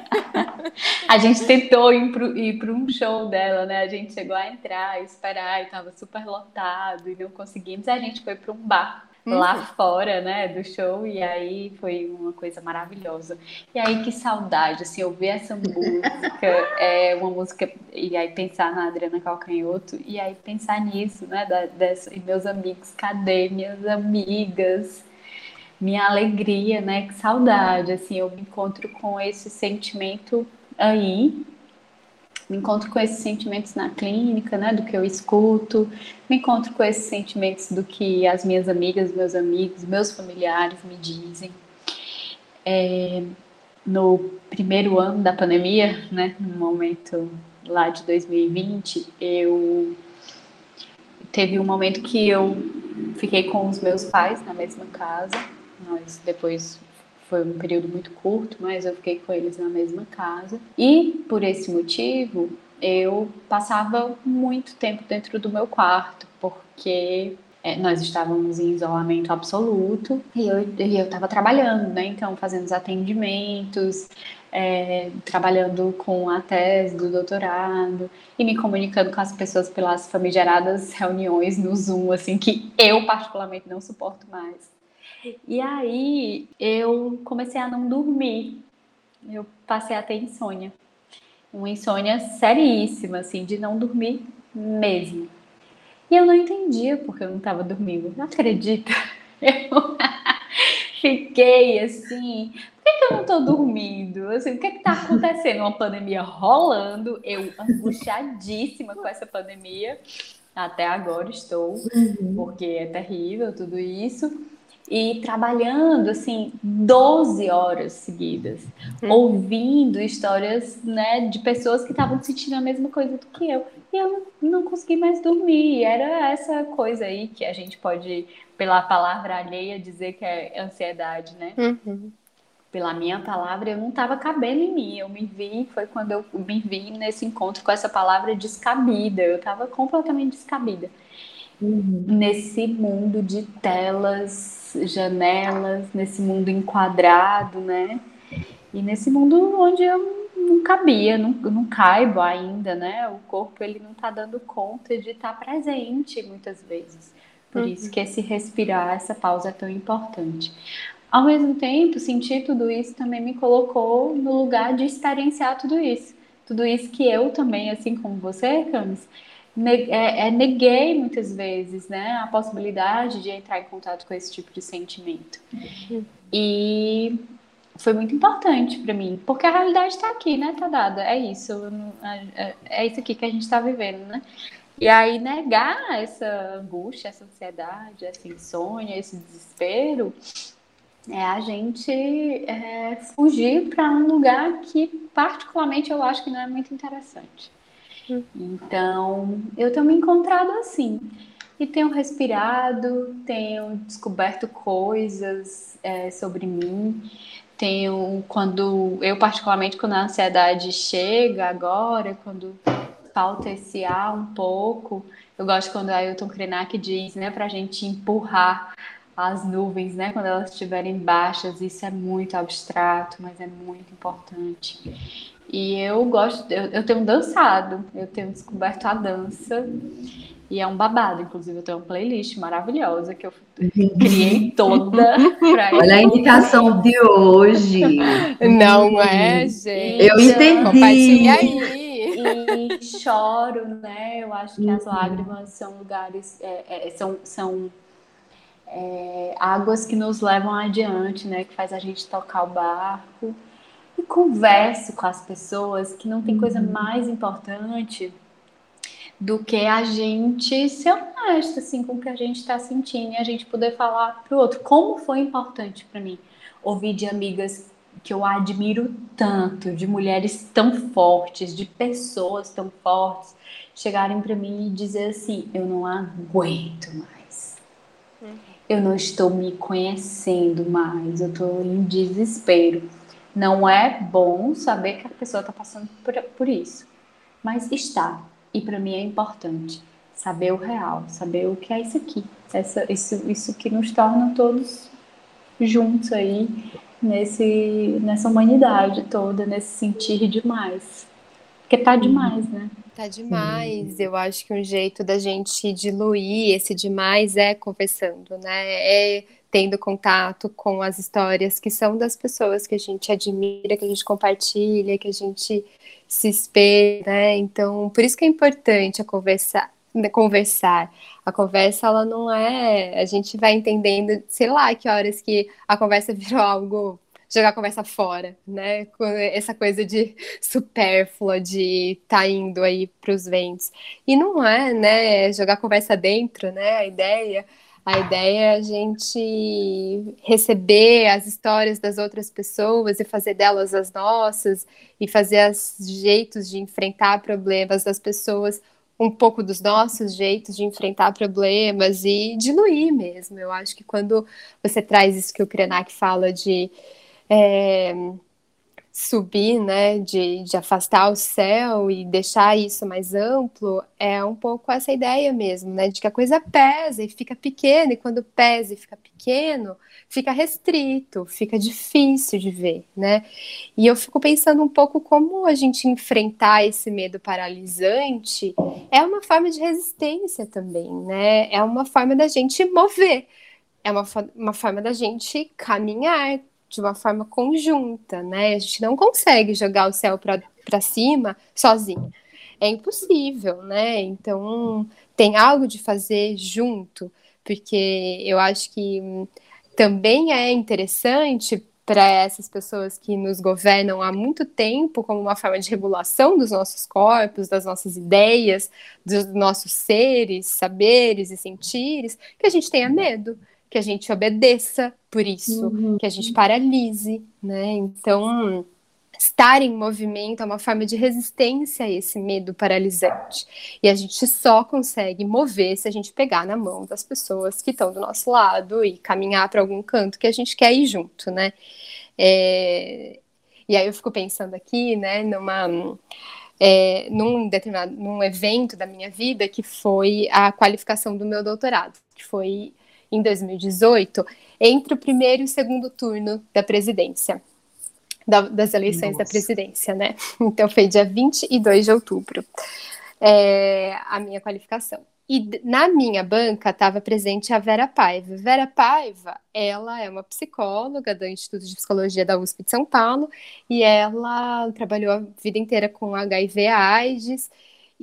A gente tentou ir para um show dela, né? A gente chegou a entrar, esperar, e estava super lotado e não conseguimos. A gente foi para um bar uhum. lá fora, né, do show, e aí foi uma coisa maravilhosa. E aí, que saudade, assim, ouvir essa música, é uma música, e aí pensar na Adriana Calcanhoto, e aí pensar nisso, né, da, dessa, e meus amigos, cadê minhas amigas? Minha alegria, né, que saudade, assim, eu me encontro com esse sentimento aí, me encontro com esses sentimentos na clínica, né, do que eu escuto, me encontro com esses sentimentos do que as minhas amigas, meus amigos, meus familiares me dizem. É, no primeiro ano da pandemia, né, no momento lá de 2020, eu teve um momento que eu fiquei com os meus pais na mesma casa. Nós depois foi um período muito curto, mas eu fiquei com eles na mesma casa. E por esse motivo, eu passava muito tempo dentro do meu quarto, porque é, nós estávamos em isolamento absoluto e eu estava trabalhando, né? Então, fazendo os atendimentos, é, trabalhando com a tese do doutorado e me comunicando com as pessoas pelas famigeradas reuniões no Zoom, assim, que eu particularmente não suporto mais. E aí eu comecei a não dormir. Eu passei a ter insônia. Uma insônia seríssima, assim, de não dormir mesmo. E eu não entendia porque eu não estava dormindo. Não acredita? Eu fiquei assim, por que, que eu não estou dormindo? Assim, o que está acontecendo? Uma pandemia rolando, eu angustiadíssima com essa pandemia. Até agora estou, uhum. porque é terrível tudo isso e trabalhando assim 12 horas seguidas, hum. ouvindo histórias né, de pessoas que estavam sentindo a mesma coisa do que eu. E eu não consegui mais dormir. Era essa coisa aí que a gente pode, pela palavra alheia, dizer que é ansiedade, né? Uhum. Pela minha palavra, eu não estava cabendo em mim. Eu me vi, foi quando eu me vi nesse encontro com essa palavra descabida. Eu estava completamente descabida. Uhum. Nesse mundo de telas, janelas, nesse mundo enquadrado, né? E nesse mundo onde eu não cabia, não, não caibo ainda, né? O corpo ele não está dando conta de estar tá presente muitas vezes. Por uhum. isso que esse respirar, essa pausa é tão importante. Ao mesmo tempo, sentir tudo isso também me colocou no lugar de experienciar tudo isso. Tudo isso que eu também, assim como você, Camis, é, é, neguei muitas vezes, né, a possibilidade de entrar em contato com esse tipo de sentimento. E foi muito importante para mim, porque a realidade está aqui, né? Tá dada, é isso, é, é, é isso aqui que a gente está vivendo, né? E aí negar essa angústia, essa ansiedade, essa insônia, esse desespero, é a gente é, fugir para um lugar que particularmente eu acho que não é muito interessante. Então, eu tenho me encontrado assim. E tenho respirado, tenho descoberto coisas é, sobre mim tenho quando eu particularmente quando a ansiedade chega agora, quando falta esse ar um pouco, eu gosto quando Ailton Krenak diz, né, para a gente empurrar as nuvens, né, quando elas estiverem baixas, isso é muito abstrato, mas é muito importante. E eu gosto, eu, eu tenho dançado, eu tenho descoberto a dança e é um babado, inclusive eu tenho uma playlist maravilhosa que eu criei toda pra Olha a indicação de hoje. Não é, gente? Eu entendi. Compartilha aí. E choro, né? Eu acho que as lágrimas são lugares, é, é, são, são é, águas que nos levam adiante, né? Que faz a gente tocar o barco. E converso com as pessoas, que não tem coisa mais importante do que a gente ser honesto assim com o que a gente está sentindo e a gente poder falar para o outro como foi importante para mim ouvir de amigas que eu admiro tanto, de mulheres tão fortes, de pessoas tão fortes, chegarem para mim e dizer assim: eu não aguento mais, eu não estou me conhecendo mais, eu estou em desespero. Não é bom saber que a pessoa está passando por, por isso, mas está. E para mim é importante saber o real, saber o que é isso aqui, essa, isso, isso que nos torna todos juntos aí nesse, nessa humanidade toda, nesse sentir demais. Porque tá demais, né? Tá demais. Eu acho que um jeito da gente diluir esse demais é conversando, né? É tendo contato com as histórias que são das pessoas que a gente admira, que a gente compartilha, que a gente se espelha, né? Então, por isso que é importante a conversar, né, conversar. A conversa, ela não é. A gente vai entendendo, sei lá, que horas que a conversa virou algo. Jogar a conversa fora, né? Essa coisa de supérflua, de tá indo aí para os ventos. E não é, né? Jogar a conversa dentro, né? A ideia a ideia é a gente receber as histórias das outras pessoas e fazer delas as nossas, e fazer os jeitos de enfrentar problemas das pessoas um pouco dos nossos jeitos de enfrentar problemas e diluir mesmo. Eu acho que quando você traz isso que o Krenak fala de. É, subir, né, de, de afastar o céu e deixar isso mais amplo, é um pouco essa ideia mesmo, né, de que a coisa pesa e fica pequena, e quando pesa e fica pequeno, fica restrito, fica difícil de ver, né, e eu fico pensando um pouco como a gente enfrentar esse medo paralisante é uma forma de resistência também, né, é uma forma da gente mover, é uma, uma forma da gente caminhar, de uma forma conjunta, né? A gente não consegue jogar o céu para cima sozinho. É impossível, né? Então, tem algo de fazer junto, porque eu acho que também é interessante para essas pessoas que nos governam há muito tempo, como uma forma de regulação dos nossos corpos, das nossas ideias, dos nossos seres, saberes e sentires, que a gente tenha medo, que a gente obedeça por isso, uhum. que a gente paralise, né? Então, estar em movimento é uma forma de resistência a esse medo paralisante. E a gente só consegue mover se a gente pegar na mão das pessoas que estão do nosso lado e caminhar para algum canto que a gente quer ir junto, né? É... E aí eu fico pensando aqui, né, numa é, num determinado num evento da minha vida que foi a qualificação do meu doutorado, que foi em 2018 entre o primeiro e o segundo turno da presidência. da, das eleições Nossa. da presidência, né? Então foi dia 22 de outubro é, a minha qualificação. E na minha banca estava presente a Vera Paiva. Vera Paiva, ela é uma psicóloga do Instituto de Psicologia da USP de São Paulo e ela trabalhou a vida inteira com HIV AIDS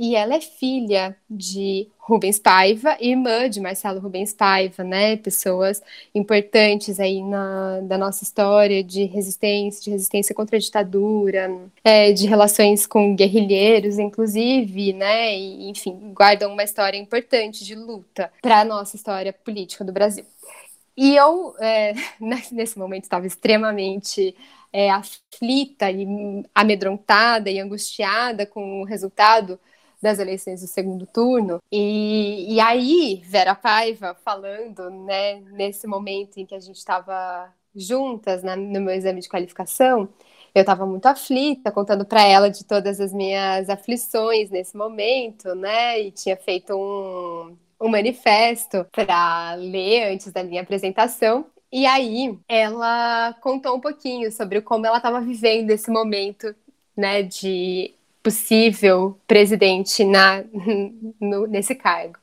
e ela é filha de Rubens Paiva, irmã de Marcelo Rubens Paiva, né? Pessoas importantes aí na, da nossa história de resistência, de resistência contra a ditadura, é, de relações com guerrilheiros, inclusive, né? E, enfim, guardam uma história importante de luta para a nossa história política do Brasil. E eu, é, nesse momento, estava extremamente é, aflita e amedrontada e angustiada com o resultado das eleições do segundo turno. E, e aí, Vera Paiva falando, né, nesse momento em que a gente estava juntas na, no meu exame de qualificação, eu estava muito aflita, contando para ela de todas as minhas aflições nesse momento, né? E tinha feito um, um manifesto para ler antes da minha apresentação. E aí ela contou um pouquinho sobre como ela estava vivendo esse momento, né, de possível presidente na, no, nesse cargo.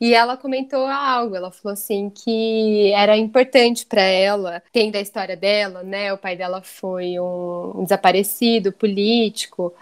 E ela comentou algo, ela falou assim que era importante para ela, tendo a história dela, né? O pai dela foi um, um desaparecido político,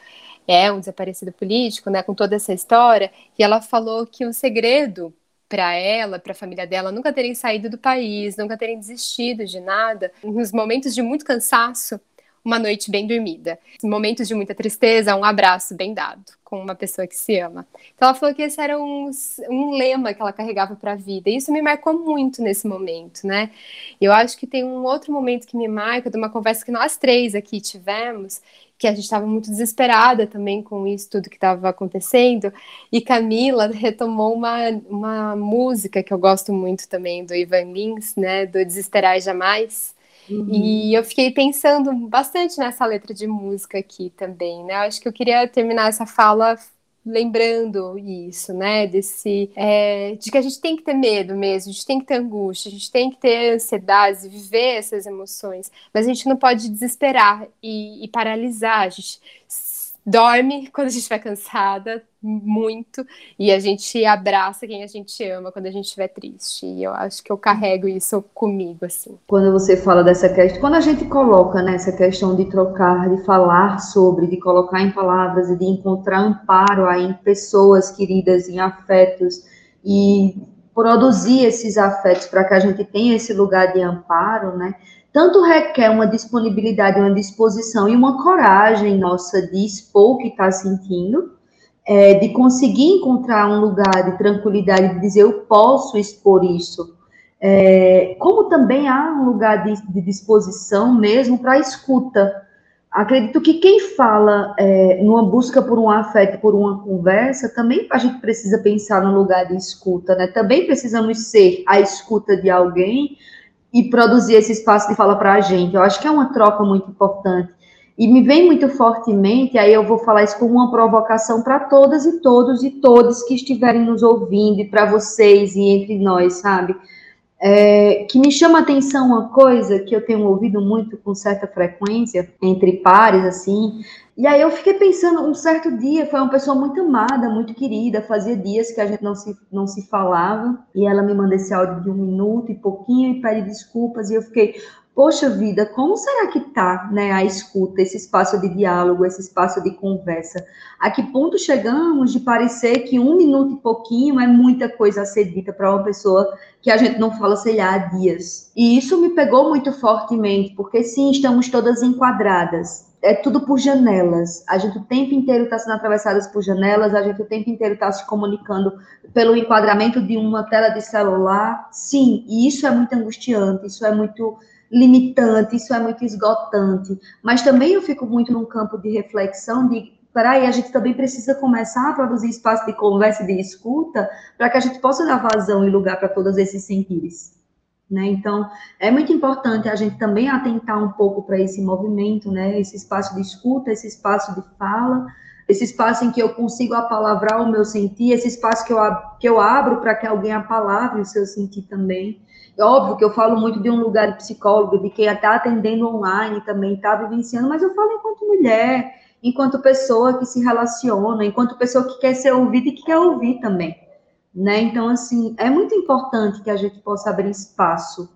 é um desaparecido político, né? Com toda essa história, e ela falou que o segredo para ela, para a família dela, nunca terem saído do país, nunca terem desistido de nada, nos momentos de muito cansaço, uma noite bem dormida. Momentos de muita tristeza, um abraço bem dado com uma pessoa que se ama. Então ela falou que esse era um, um lema que ela carregava para a vida. E isso me marcou muito nesse momento, né? Eu acho que tem um outro momento que me marca de uma conversa que nós três aqui tivemos, que a gente estava muito desesperada também com isso tudo que estava acontecendo. E Camila retomou uma, uma música que eu gosto muito também do Ivan Lins, né? Do Desesperar Jamais Uhum. E eu fiquei pensando bastante nessa letra de música aqui também, né? Acho que eu queria terminar essa fala lembrando isso, né? Desse é, de que a gente tem que ter medo mesmo, a gente tem que ter angústia, a gente tem que ter ansiedade, viver essas emoções, mas a gente não pode desesperar e, e paralisar. A gente dorme quando a gente estiver cansada, muito, e a gente abraça quem a gente ama quando a gente estiver triste. E eu acho que eu carrego isso comigo, assim. Quando você fala dessa questão, quando a gente coloca nessa né, questão de trocar, de falar sobre, de colocar em palavras e de encontrar amparo aí em pessoas queridas, em afetos, e produzir esses afetos para que a gente tenha esse lugar de amparo, né? Tanto requer uma disponibilidade, uma disposição e uma coragem nossa de expor o que está sentindo, é, de conseguir encontrar um lugar de tranquilidade, de dizer eu posso expor isso, é, como também há um lugar de, de disposição mesmo para escuta. Acredito que quem fala é, numa busca por um afeto, por uma conversa, também a gente precisa pensar no lugar de escuta, né? Também precisamos ser a escuta de alguém, e produzir esse espaço de fala para a gente. Eu acho que é uma troca muito importante. E me vem muito fortemente, aí eu vou falar isso como uma provocação para todas e todos e todos que estiverem nos ouvindo, e para vocês e entre nós, sabe? É, que me chama a atenção uma coisa que eu tenho ouvido muito com certa frequência entre pares, assim, e aí eu fiquei pensando, um certo dia, foi uma pessoa muito amada, muito querida, fazia dias que a gente não se, não se falava, e ela me manda esse áudio de um minuto e pouquinho e pede desculpas, e eu fiquei, poxa vida, como será que tá, né, a escuta, esse espaço de diálogo, esse espaço de conversa? A que ponto chegamos de parecer que um minuto e pouquinho é muita coisa a ser dita para uma pessoa que a gente não fala, sei lá, há dias? E isso me pegou muito fortemente, porque sim, estamos todas enquadradas, é tudo por janelas. A gente o tempo inteiro está sendo atravessadas por janelas, a gente o tempo inteiro está se comunicando pelo enquadramento de uma tela de celular. Sim, e isso é muito angustiante, isso é muito limitante, isso é muito esgotante. Mas também eu fico muito num campo de reflexão de peraí, a gente também precisa começar a produzir espaço de conversa e de escuta para que a gente possa dar vazão e lugar para todos esses sentidos. Né? Então, é muito importante a gente também atentar um pouco para esse movimento, né? esse espaço de escuta, esse espaço de fala, esse espaço em que eu consigo apalavrar o meu sentir, esse espaço que eu, que eu abro para que alguém apalavre o seu sentir também. É óbvio que eu falo muito de um lugar de psicólogo, de quem está atendendo online também, está vivenciando, mas eu falo enquanto mulher, enquanto pessoa que se relaciona, enquanto pessoa que quer ser ouvida e que quer ouvir também. Né? Então, assim, é muito importante que a gente possa abrir espaço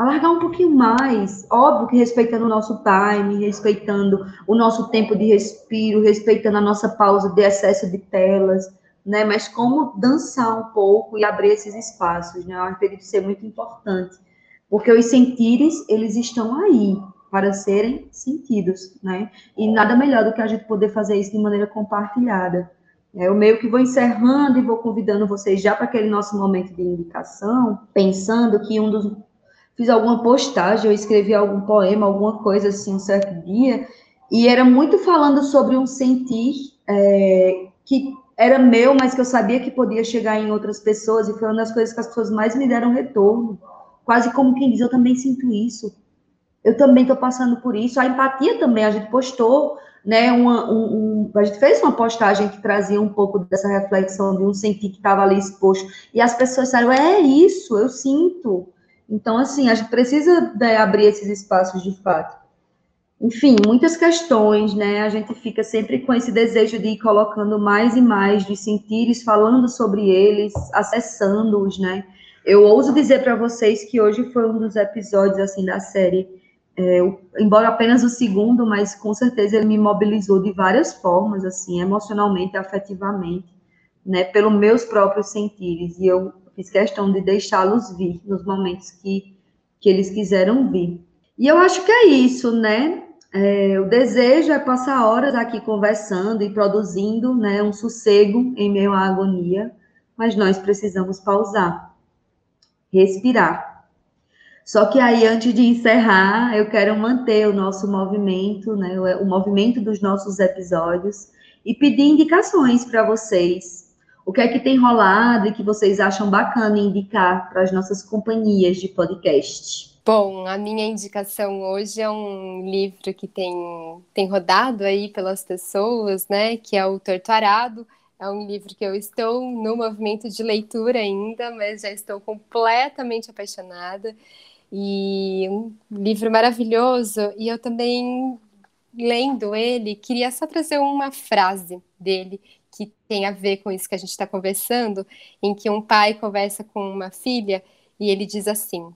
alargar um pouquinho mais, óbvio que respeitando o nosso time, respeitando o nosso tempo de respiro, respeitando a nossa pausa de excesso de telas, né? Mas como dançar um pouco e abrir esses espaços, né? Eu acredito ser muito importante, porque os sentires eles estão aí para serem sentidos, né? E nada melhor do que a gente poder fazer isso de maneira compartilhada. É, eu meio que vou encerrando e vou convidando vocês já para aquele nosso momento de indicação, pensando que um dos fiz alguma postagem, eu escrevi algum poema, alguma coisa assim, um certo dia, e era muito falando sobre um sentir é, que era meu, mas que eu sabia que podia chegar em outras pessoas, e foi uma das coisas que as pessoas mais me deram retorno. Quase como quem diz, eu também sinto isso. Eu também estou passando por isso. A empatia também, a gente postou, né? Uma, um, um, a gente fez uma postagem que trazia um pouco dessa reflexão de um sentir que estava ali exposto. E as pessoas disseram, é isso, eu sinto. Então, assim, a gente precisa né, abrir esses espaços de fato. Enfim, muitas questões, né? A gente fica sempre com esse desejo de ir colocando mais e mais de sentires, falando sobre eles, acessando-os, né? Eu ouso dizer para vocês que hoje foi um dos episódios, assim, da série, é, embora apenas o segundo, mas com certeza ele me mobilizou de várias formas, assim, emocionalmente, afetivamente, né? Pelos meus próprios sentires. E eu fiz questão de deixá-los vir nos momentos que, que eles quiseram vir. E eu acho que é isso, né? É, o desejo é passar horas aqui conversando e produzindo né, um sossego em meio à agonia, mas nós precisamos pausar, respirar. Só que aí, antes de encerrar, eu quero manter o nosso movimento, né, o movimento dos nossos episódios, e pedir indicações para vocês o que é que tem rolado e que vocês acham bacana indicar para as nossas companhias de podcast? Bom, a minha indicação hoje é um livro que tem, tem rodado aí pelas pessoas, né? Que é o Torto Arado. É um livro que eu estou no movimento de leitura ainda, mas já estou completamente apaixonada. E um livro maravilhoso. E eu também, lendo ele, queria só trazer uma frase dele que tem a ver com isso que a gente está conversando, em que um pai conversa com uma filha e ele diz assim: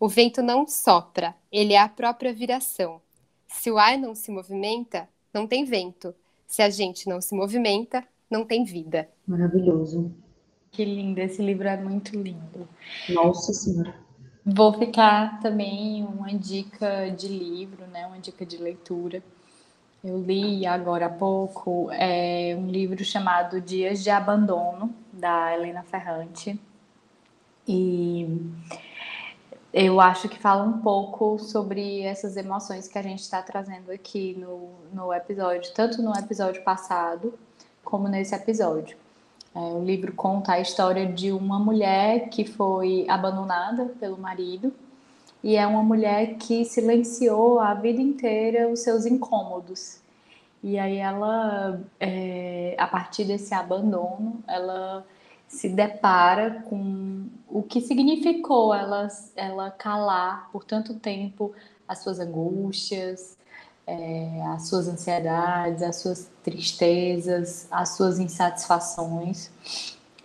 O vento não sopra, ele é a própria viração. Se o ar não se movimenta, não tem vento. Se a gente não se movimenta, não tem vida. Maravilhoso. Que lindo, esse livro é muito lindo. Nossa Senhora. Vou ficar também uma dica de livro, né? Uma dica de leitura eu li agora há pouco é, um livro chamado Dias de Abandono, da Helena Ferrante. E eu acho que fala um pouco sobre essas emoções que a gente está trazendo aqui no, no episódio, tanto no episódio passado como nesse episódio. É, o livro conta a história de uma mulher que foi abandonada pelo marido e é uma mulher que silenciou a vida inteira os seus incômodos. E aí ela, é, a partir desse abandono, ela se depara com o que significou ela, ela calar por tanto tempo as suas angústias, é, as suas ansiedades, as suas tristezas, as suas insatisfações.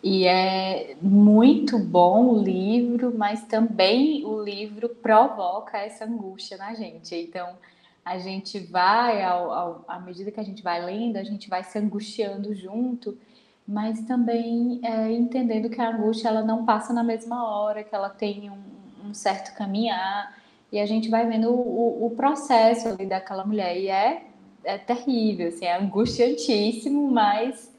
E é muito bom o livro, mas também o livro provoca essa angústia na gente. Então, a gente vai, ao, ao, à medida que a gente vai lendo, a gente vai se angustiando junto, mas também é, entendendo que a angústia ela não passa na mesma hora, que ela tem um, um certo caminhar, e a gente vai vendo o, o, processo ali daquela mulher. E é, é terrível, assim, é angustiantíssimo, mas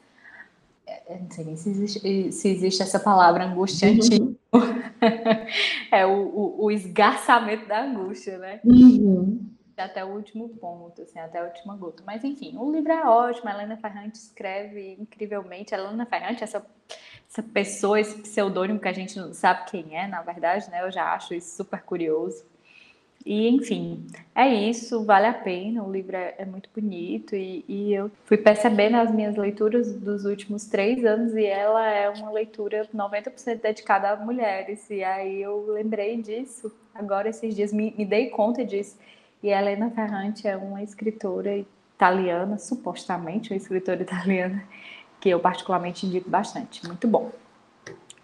é, não sei nem se existe, se existe essa palavra angustiantíssimo. Uhum. é o, o, o, esgarçamento da angústia, né? Uhum. Até o último ponto, assim, até a última gota. Mas enfim, o livro é ótimo, a Helena Ferrante escreve incrivelmente. A Helena Ferrante, essa, essa pessoa, esse pseudônimo que a gente não sabe quem é, na verdade, né? Eu já acho isso super curioso. E, enfim, é isso, vale a pena, o livro é, é muito bonito e, e, eu fui percebendo as minhas leituras dos últimos três anos e ela é uma leitura 90% dedicada a mulheres. E aí eu lembrei disso, agora esses dias me, me dei conta disso. E a Helena Ferrante é uma escritora italiana, supostamente uma escritora italiana, que eu particularmente indico bastante. Muito bom.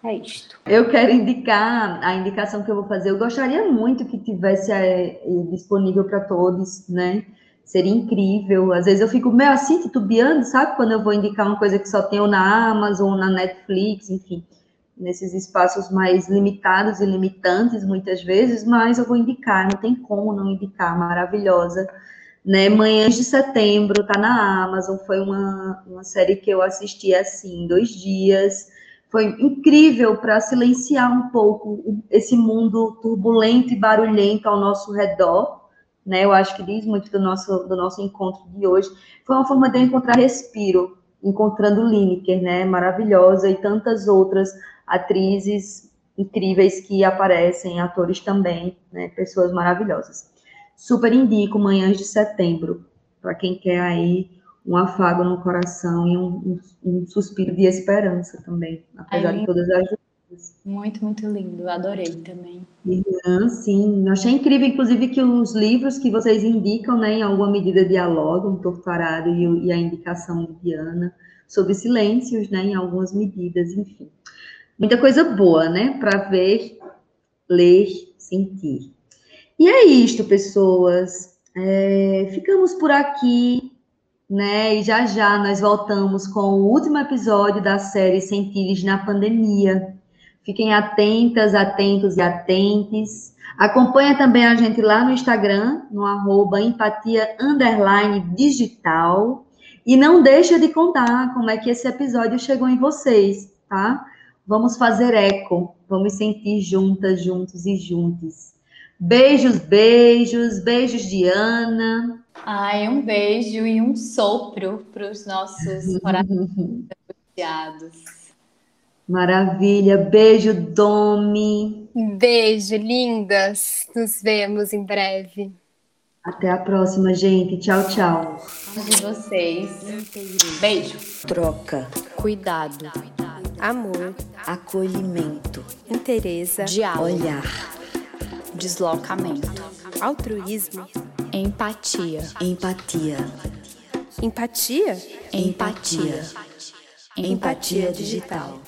É isto. Eu quero indicar a indicação que eu vou fazer. Eu gostaria muito que tivesse é, disponível para todos, né? Seria incrível. Às vezes eu fico meio assim, titubeando, sabe? Quando eu vou indicar uma coisa que só tenho na Amazon, na Netflix, enfim, nesses espaços mais limitados e limitantes, muitas vezes, mas eu vou indicar, não tem como não indicar, maravilhosa. Né, Manhãs de Setembro, tá na Amazon, foi uma, uma série que eu assisti assim, dois dias, foi incrível para silenciar um pouco esse mundo turbulento e barulhento ao nosso redor, né? Eu acho que diz muito do nosso do nosso encontro de hoje. Foi uma forma de eu encontrar respiro, encontrando Lineker, né? Maravilhosa e tantas outras atrizes incríveis que aparecem, atores também, né? Pessoas maravilhosas. Super indico Manhãs de Setembro para quem quer aí um afago no coração e um, um, um suspiro de esperança também, apesar de todas as dúvidas. Muito, muito lindo, adorei também. Irã, sim, eu achei incrível, inclusive, que os livros que vocês indicam, né, em alguma medida dialogam, Torturado e, e a indicação de Diana, sobre silêncios, né, em algumas medidas, enfim. Muita coisa boa, né, para ver, ler, sentir. E é isto, pessoas. É, ficamos por aqui né? E já já nós voltamos com o último episódio da série Sentires na Pandemia. Fiquem atentas, atentos e atentes. Acompanha também a gente lá no Instagram, no arroba empatia digital. E não deixa de contar como é que esse episódio chegou em vocês, tá? Vamos fazer eco, vamos sentir juntas, juntos e juntos. Beijos, beijos, beijos de Ana. Ai, um beijo e um sopro para os nossos corações Maravilha, beijo, Domi. Beijo, lindas. Nos vemos em breve. Até a próxima, gente. Tchau, tchau. De vocês. Beijo. Troca. Cuidado. Amor. Acolhimento. Interesse. Diálogo. Olhar. Deslocamento. Altruísmo. Empatia. Empatia. Empatia? Empatia. Empatia digital.